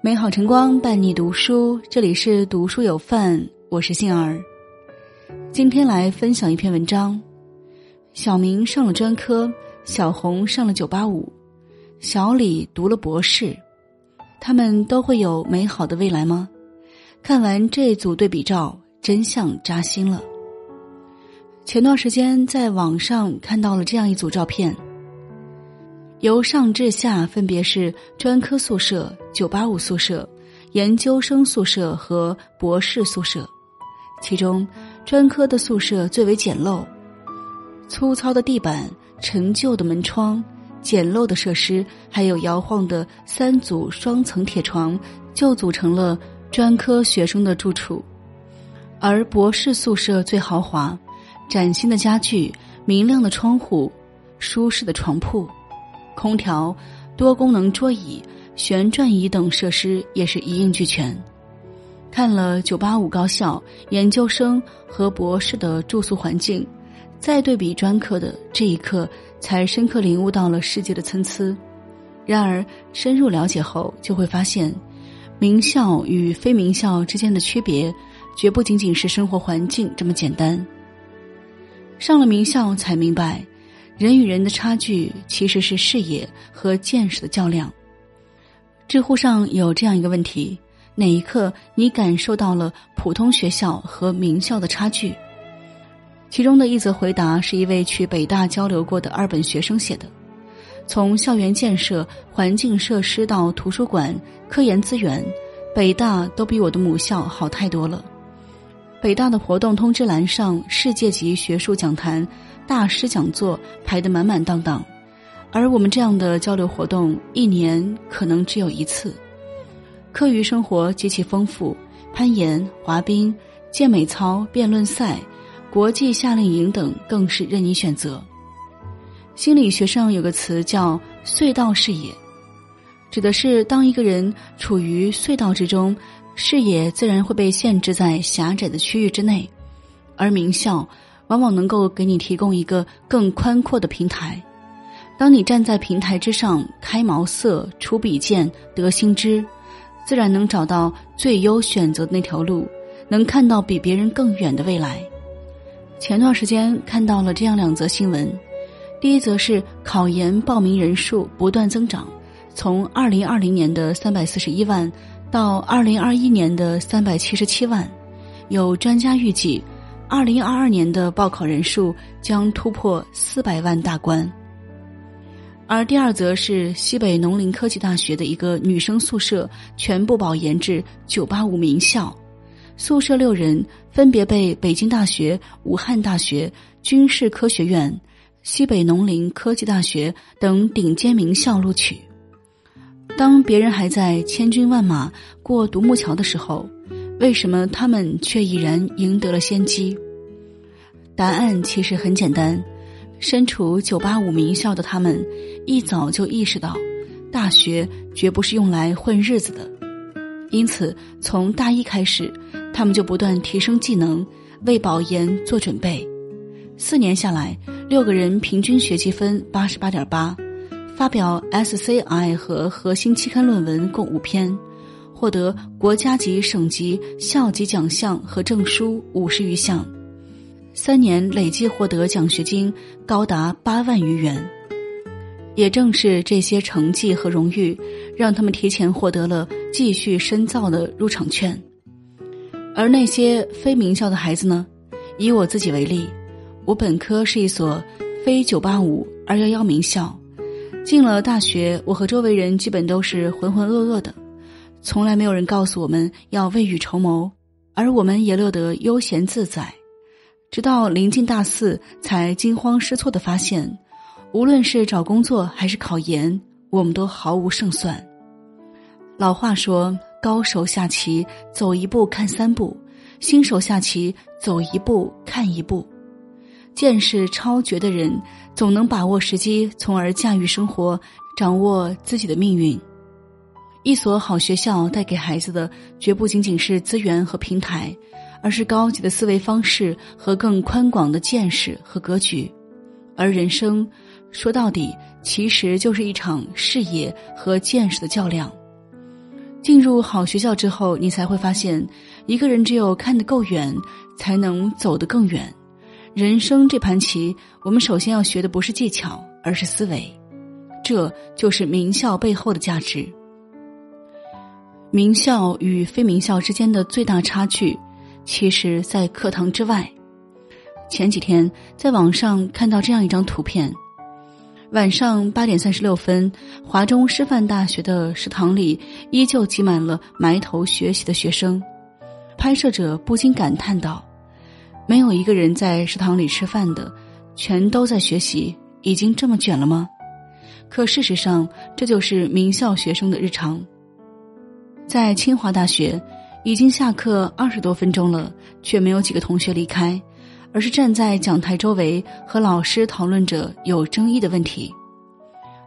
美好晨光伴你读书，这里是读书有范，我是杏儿。今天来分享一篇文章：小明上了专科，小红上了九八五，小李读了博士，他们都会有美好的未来吗？看完这组对比照，真相扎心了。前段时间在网上看到了这样一组照片。由上至下分别是专科宿舍、九八五宿舍、研究生宿舍和博士宿舍，其中专科的宿舍最为简陋，粗糙的地板、陈旧的门窗、简陋的设施，还有摇晃的三组双层铁床，就组成了专科学生的住处；而博士宿舍最豪华，崭新的家具、明亮的窗户、舒适的床铺。空调、多功能桌椅、旋转椅等设施也是一应俱全。看了九八五高校研究生和博士的住宿环境，再对比专科的这一刻，才深刻领悟到了世界的参差。然而深入了解后，就会发现，名校与非名校之间的区别，绝不仅仅是生活环境这么简单。上了名校才明白。人与人的差距其实是视野和见识的较量。知乎上有这样一个问题：哪一刻你感受到了普通学校和名校的差距？其中的一则回答是一位去北大交流过的二本学生写的：从校园建设、环境设施到图书馆、科研资源，北大都比我的母校好太多了。北大的活动通知栏上，世界级学术讲坛。大师讲座排得满满当当，而我们这样的交流活动一年可能只有一次。课余生活极其丰富，攀岩、滑冰、健美操、辩论赛、国际夏令营等更是任你选择。心理学上有个词叫“隧道视野”，指的是当一个人处于隧道之中，视野自然会被限制在狭窄的区域之内，而名校。往往能够给你提供一个更宽阔的平台。当你站在平台之上，开茅塞、出笔剑、得新知，自然能找到最优选择的那条路，能看到比别人更远的未来。前段时间看到了这样两则新闻：第一则是考研报名人数不断增长，从二零二零年的三百四十一万到二零二一年的三百七十七万，有专家预计。二零二二年的报考人数将突破四百万大关，而第二则是西北农林科技大学的一个女生宿舍全部保研至九八五名校，宿舍六人分别被北京大学、武汉大学、军事科学院、西北农林科技大学等顶尖名校录取。当别人还在千军万马过独木桥的时候。为什么他们却已然赢得了先机？答案其实很简单，身处九八五名校的他们，一早就意识到，大学绝不是用来混日子的，因此从大一开始，他们就不断提升技能，为保研做准备。四年下来，六个人平均学积分八十八点八，发表 SCI 和核心期刊论文共五篇。获得国家级、省级、校级奖项和证书五十余项，三年累计获得奖学金高达八万余元。也正是这些成绩和荣誉，让他们提前获得了继续深造的入场券。而那些非名校的孩子呢？以我自己为例，我本科是一所非九八五二幺幺名校，进了大学，我和周围人基本都是浑浑噩噩的。从来没有人告诉我们要未雨绸缪，而我们也乐得悠闲自在。直到临近大四，才惊慌失措的发现，无论是找工作还是考研，我们都毫无胜算。老话说：“高手下棋，走一步看三步；新手下棋，走一步看一步。”见识超绝的人，总能把握时机，从而驾驭生活，掌握自己的命运。一所好学校带给孩子的绝不仅仅是资源和平台，而是高级的思维方式和更宽广的见识和格局。而人生，说到底，其实就是一场视野和见识的较量。进入好学校之后，你才会发现，一个人只有看得够远，才能走得更远。人生这盘棋，我们首先要学的不是技巧，而是思维。这就是名校背后的价值。名校与非名校之间的最大差距，其实在课堂之外。前几天在网上看到这样一张图片：晚上八点三十六分，华中师范大学的食堂里依旧挤满了埋头学习的学生。拍摄者不禁感叹道：“没有一个人在食堂里吃饭的，全都在学习，已经这么卷了吗？”可事实上，这就是名校学生的日常。在清华大学，已经下课二十多分钟了，却没有几个同学离开，而是站在讲台周围和老师讨论着有争议的问题。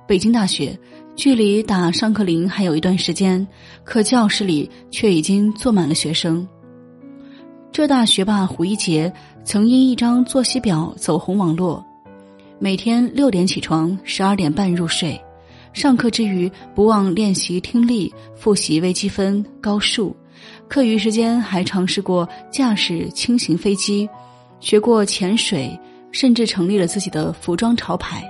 北京大学距离打上课铃还有一段时间，可教室里却已经坐满了学生。浙大学霸胡一杰曾因一张作息表走红网络，每天六点起床，十二点半入睡。上课之余，不忘练习听力、复习微积分、高数；课余时间还尝试过驾驶轻型飞机，学过潜水，甚至成立了自己的服装潮牌。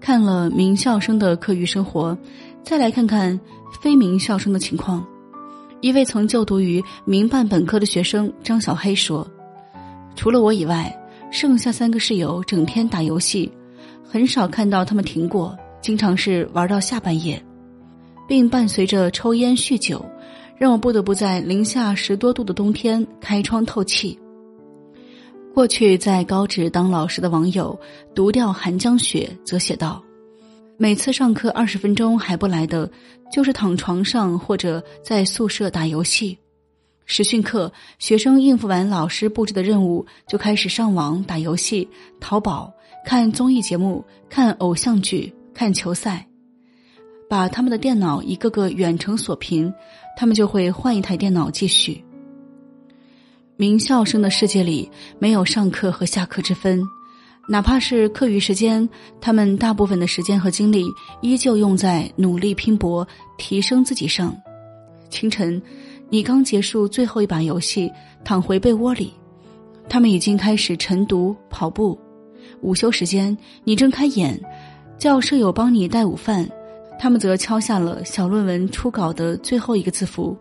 看了名校生的课余生活，再来看看非名校生的情况。一位曾就读于民办本科的学生张小黑说：“除了我以外，剩下三个室友整天打游戏，很少看到他们停过。”经常是玩到下半夜，并伴随着抽烟酗酒，让我不得不在零下十多度的冬天开窗透气。过去在高职当老师的网友独钓寒江雪则写道：“每次上课二十分钟还不来的，就是躺床上或者在宿舍打游戏。实训课，学生应付完老师布置的任务，就开始上网打游戏、淘宝、看综艺节目、看偶像剧。”看球赛，把他们的电脑一个个远程锁屏，他们就会换一台电脑继续。名校生的世界里没有上课和下课之分，哪怕是课余时间，他们大部分的时间和精力依旧用在努力拼搏、提升自己上。清晨，你刚结束最后一把游戏，躺回被窝里，他们已经开始晨读、跑步。午休时间，你睁开眼。叫舍友帮你带午饭，他们则敲下了小论文初稿的最后一个字符。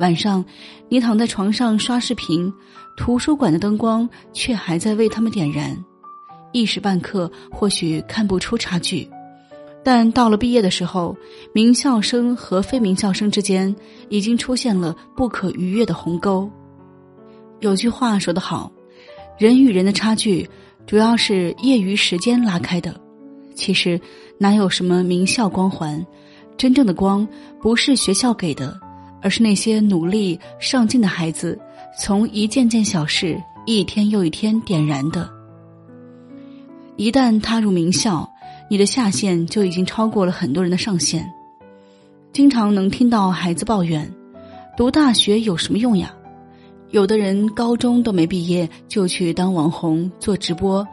晚上，你躺在床上刷视频，图书馆的灯光却还在为他们点燃。一时半刻或许看不出差距，但到了毕业的时候，名校生和非名校生之间已经出现了不可逾越的鸿沟。有句话说得好，人与人的差距，主要是业余时间拉开的。其实，哪有什么名校光环？真正的光不是学校给的，而是那些努力上进的孩子从一件件小事一天又一天点燃的。一旦踏入名校，你的下限就已经超过了很多人的上限。经常能听到孩子抱怨：“读大学有什么用呀？”有的人高中都没毕业就去当网红做直播。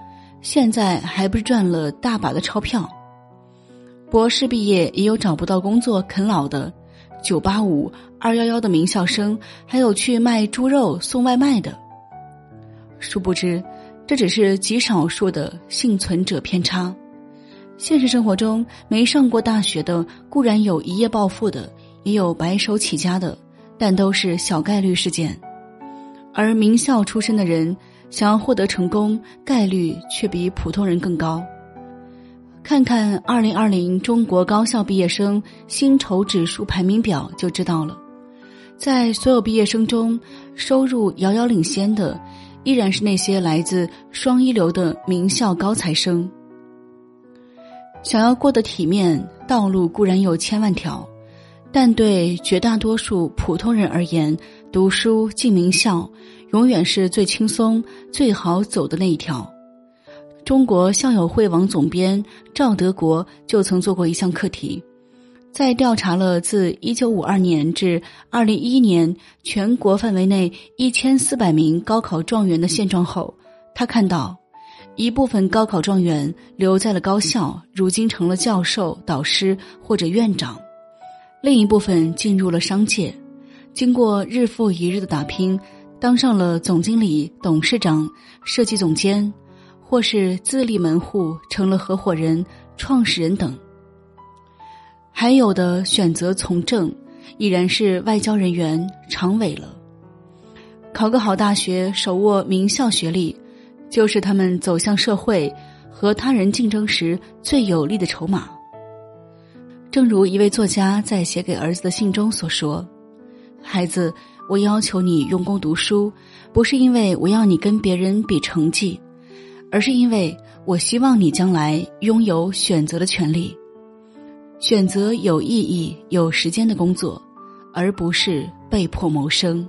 现在还不是赚了大把的钞票？博士毕业也有找不到工作啃老的，九八五、二幺幺的名校生，还有去卖猪肉送外卖的。殊不知，这只是极少数的幸存者偏差。现实生活中，没上过大学的固然有一夜暴富的，也有白手起家的，但都是小概率事件。而名校出身的人。想要获得成功，概率却比普通人更高。看看二零二零中国高校毕业生薪酬指数排名表就知道了。在所有毕业生中，收入遥遥领先的，依然是那些来自双一流的名校高材生。想要过得体面，道路固然有千万条，但对绝大多数普通人而言，读书进名校。永远是最轻松、最好走的那一条。中国校友会网总编赵德国就曾做过一项课题，在调查了自一九五二年至二零一一年全国范围内一千四百名高考状元的现状后，他看到一部分高考状元留在了高校，如今成了教授、导师或者院长；另一部分进入了商界，经过日复一日的打拼，当上了总经理、董事长、设计总监，或是自立门户，成了合伙人、创始人等。还有的选择从政，已然是外交人员、常委了。考个好大学，手握名校学历，就是他们走向社会和他人竞争时最有力的筹码。正如一位作家在写给儿子的信中所说：“孩子，我要求你用功读书，不是因为我要你跟别人比成绩，而是因为我希望你将来拥有选择的权利，选择有意义、有时间的工作，而不是被迫谋生。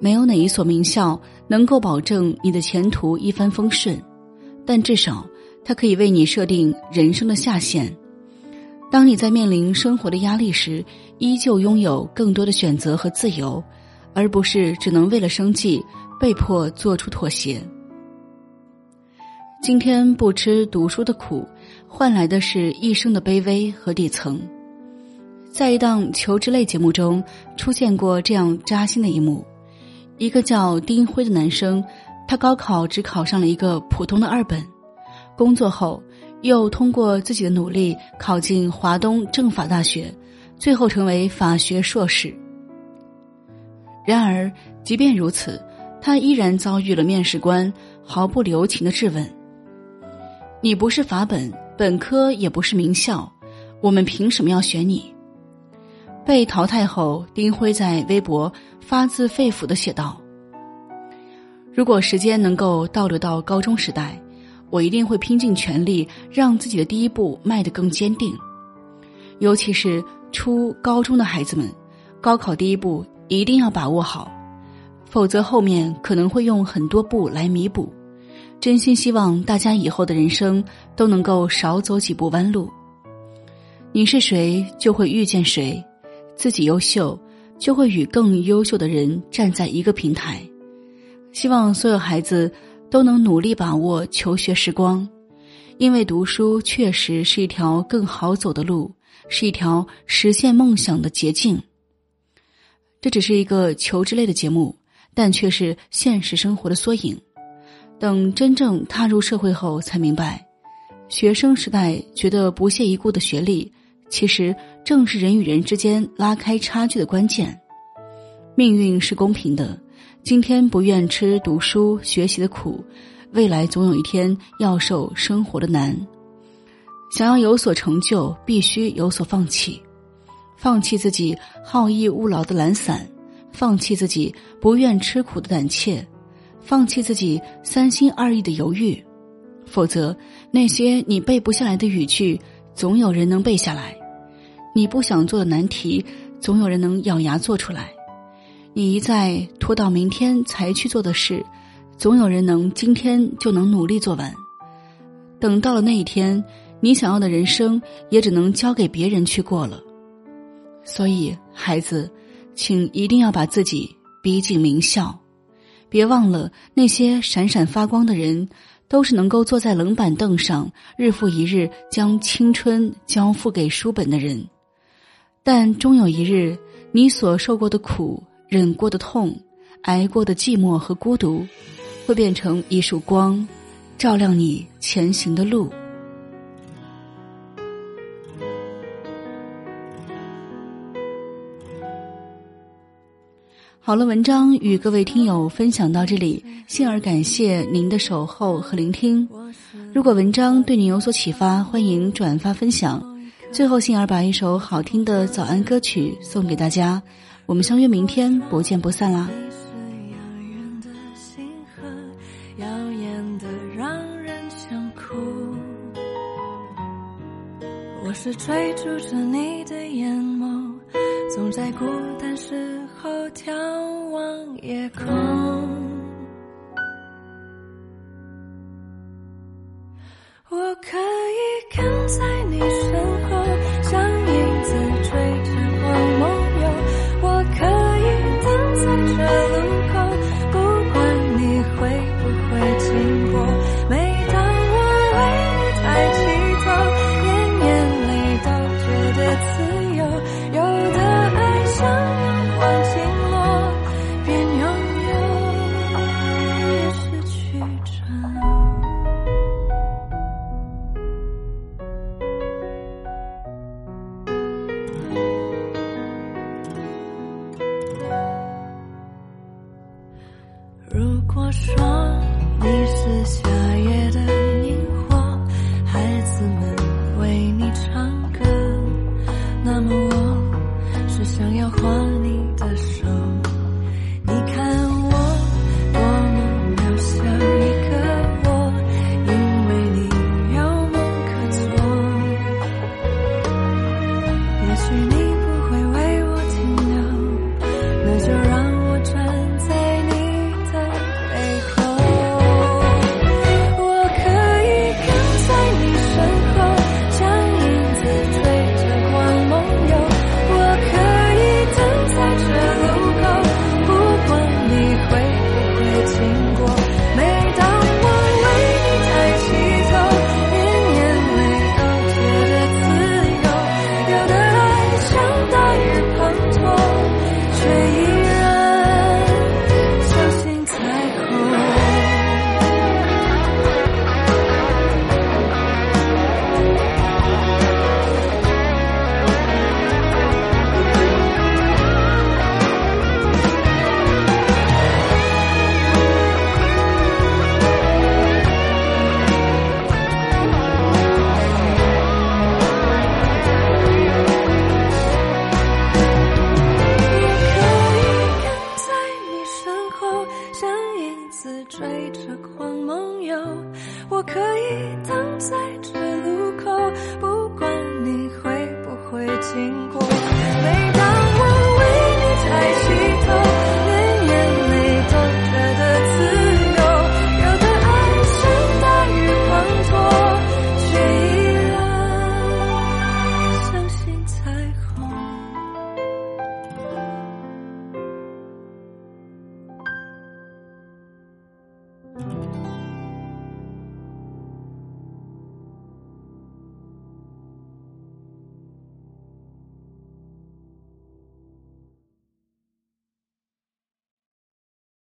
没有哪一所名校能够保证你的前途一帆风顺，但至少它可以为你设定人生的下限。”当你在面临生活的压力时，依旧拥有更多的选择和自由，而不是只能为了生计被迫做出妥协。今天不吃读书的苦，换来的是一生的卑微和底层。在一档求职类节目中，出现过这样扎心的一幕：一个叫丁辉的男生，他高考只考上了一个普通的二本，工作后。又通过自己的努力考进华东政法大学，最后成为法学硕士。然而，即便如此，他依然遭遇了面试官毫不留情的质问：“你不是法本，本科也不是名校，我们凭什么要选你？”被淘汰后，丁辉在微博发自肺腑的写道：“如果时间能够倒流到高中时代。”我一定会拼尽全力，让自己的第一步迈得更坚定。尤其是初高中的孩子们，高考第一步一定要把握好，否则后面可能会用很多步来弥补。真心希望大家以后的人生都能够少走几步弯路。你是谁，就会遇见谁；自己优秀，就会与更优秀的人站在一个平台。希望所有孩子。都能努力把握求学时光，因为读书确实是一条更好走的路，是一条实现梦想的捷径。这只是一个求知类的节目，但却是现实生活的缩影。等真正踏入社会后，才明白，学生时代觉得不屑一顾的学历，其实正是人与人之间拉开差距的关键。命运是公平的。今天不愿吃读书学习的苦，未来总有一天要受生活的难。想要有所成就，必须有所放弃，放弃自己好逸恶劳的懒散，放弃自己不愿吃苦的胆怯，放弃自己三心二意的犹豫。否则，那些你背不下来的语句，总有人能背下来；你不想做的难题，总有人能咬牙做出来。你一再拖到明天才去做的事，总有人能今天就能努力做完。等到了那一天，你想要的人生也只能交给别人去过了。所以，孩子，请一定要把自己逼进名校，别忘了那些闪闪发光的人，都是能够坐在冷板凳上，日复一日将青春交付给书本的人。但终有一日，你所受过的苦。忍过的痛，挨过的寂寞和孤独，会变成一束光，照亮你前行的路。好了，文章与各位听友分享到这里，幸而感谢您的守候和聆听。如果文章对您有所启发，欢迎转发分享。最后，幸儿把一首好听的早安歌曲送给大家。我们相约明天，不见不散啦！我是追逐着你的眼眸，总在孤单时候眺望夜空。我可以跟在你身后，像